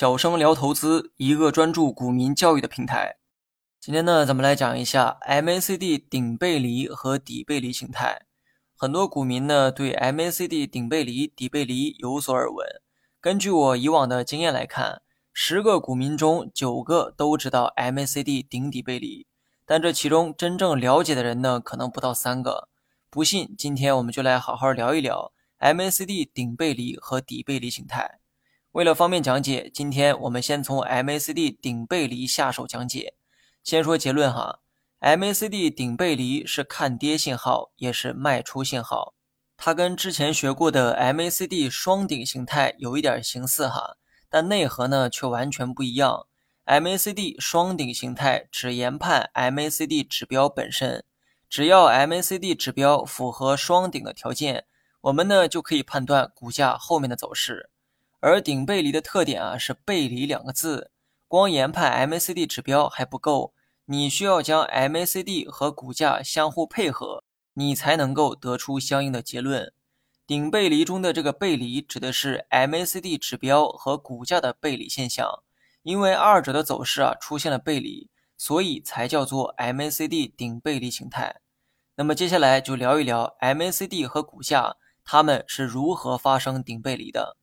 小生聊投资，一个专注股民教育的平台。今天呢，咱们来讲一下 MACD 顶背离和底背离形态。很多股民呢对 MACD 顶背离、底背离有所耳闻。根据我以往的经验来看，十个股民中九个都知道 MACD 顶底背离，但这其中真正了解的人呢，可能不到三个。不信，今天我们就来好好聊一聊 MACD 顶背离和底背离形态。为了方便讲解，今天我们先从 MACD 顶背离下手讲解。先说结论哈，MACD 顶背离是看跌信号，也是卖出信号。它跟之前学过的 MACD 双顶形态有一点形似哈，但内核呢却完全不一样。MACD 双顶形态只研判 MACD 指标本身。只要 MACD 指标符合双顶的条件，我们呢就可以判断股价后面的走势。而顶背离的特点啊是背离两个字，光研判 MACD 指标还不够，你需要将 MACD 和股价相互配合，你才能够得出相应的结论。顶背离中的这个背离指的是 MACD 指标和股价的背离现象，因为二者的走势啊出现了背离。所以才叫做 MACD 顶背离形态。那么接下来就聊一聊 MACD 和股价它们是如何发生顶背离的。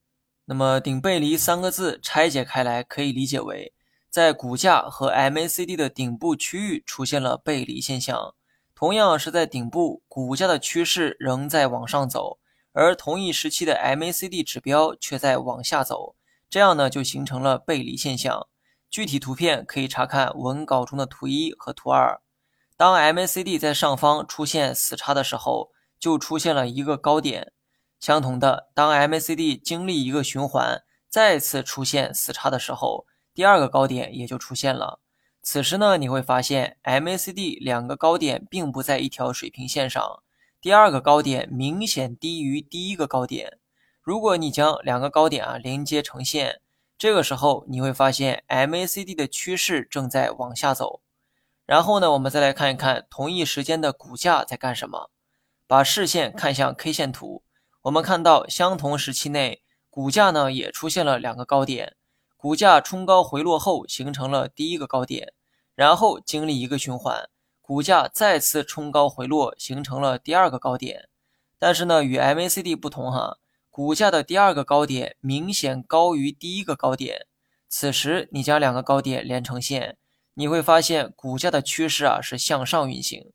那么顶背离三个字拆解开来，可以理解为在股价和 MACD 的顶部区域出现了背离现象。同样是在顶部，股价的趋势仍在往上走，而同一时期的 MACD 指标却在往下走，这样呢就形成了背离现象。具体图片可以查看文稿中的图一和图二。当 MACD 在上方出现死叉的时候，就出现了一个高点。相同的，当 MACD 经历一个循环，再次出现死叉的时候，第二个高点也就出现了。此时呢，你会发现 MACD 两个高点并不在一条水平线上，第二个高点明显低于第一个高点。如果你将两个高点啊连接成线。这个时候你会发现 MACD 的趋势正在往下走，然后呢，我们再来看一看同一时间的股价在干什么。把视线看向 K 线图，我们看到相同时期内，股价呢也出现了两个高点，股价冲高回落后形成了第一个高点，然后经历一个循环，股价再次冲高回落形成了第二个高点。但是呢，与 MACD 不同哈。股价的第二个高点明显高于第一个高点，此时你将两个高点连成线，你会发现股价的趋势啊是向上运行。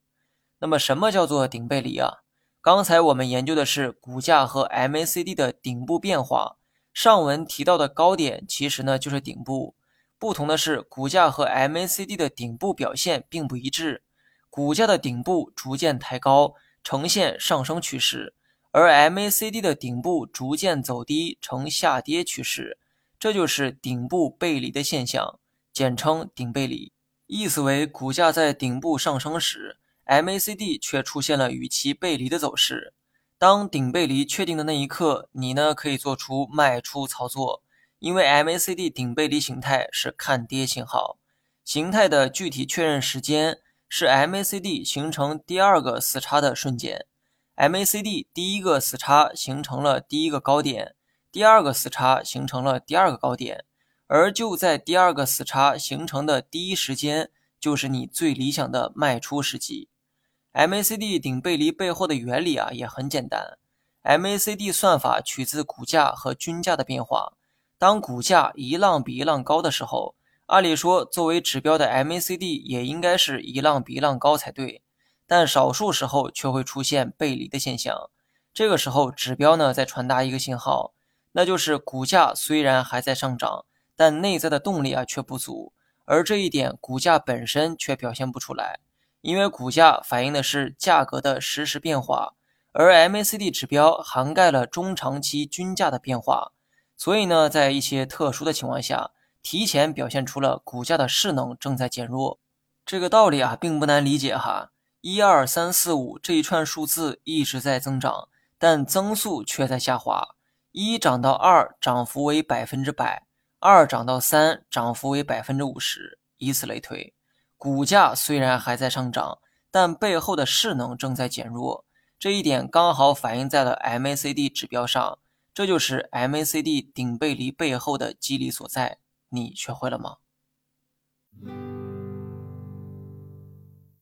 那么什么叫做顶背离啊？刚才我们研究的是股价和 MACD 的顶部变化，上文提到的高点其实呢就是顶部，不同的是股价和 MACD 的顶部表现并不一致，股价的顶部逐渐抬高，呈现上升趋势。而 MACD 的顶部逐渐走低，呈下跌趋势，这就是顶部背离的现象，简称顶背离。意思为股价在顶部上升时，MACD 却出现了与其背离的走势。当顶背离确定的那一刻，你呢可以做出卖出操作，因为 MACD 顶背离形态是看跌信号。形态的具体确认时间是 MACD 形成第二个死叉的瞬间。MACD 第一个死叉形成了第一个高点，第二个死叉形成了第二个高点，而就在第二个死叉形成的第一时间，就是你最理想的卖出时机。MACD 顶背离背后的原理啊也很简单，MACD 算法取自股价和均价的变化。当股价一浪比一浪高的时候，按理说作为指标的 MACD 也应该是一浪比一浪高才对。但少数时候却会出现背离的现象，这个时候指标呢在传达一个信号，那就是股价虽然还在上涨，但内在的动力啊却不足，而这一点股价本身却表现不出来，因为股价反映的是价格的实时变化，而 MACD 指标涵盖了中长期均价的变化，所以呢，在一些特殊的情况下，提前表现出了股价的势能正在减弱，这个道理啊并不难理解哈。一二三四五这一串数字一直在增长，但增速却在下滑。一涨到二，涨幅为百分之百；二涨到三，涨幅为百分之五十，以此类推。股价虽然还在上涨但背后的势能正在减弱。这一点刚好反映在了 macd 指标上这就是 macd 顶背离背后的机理所在。你学会了吗？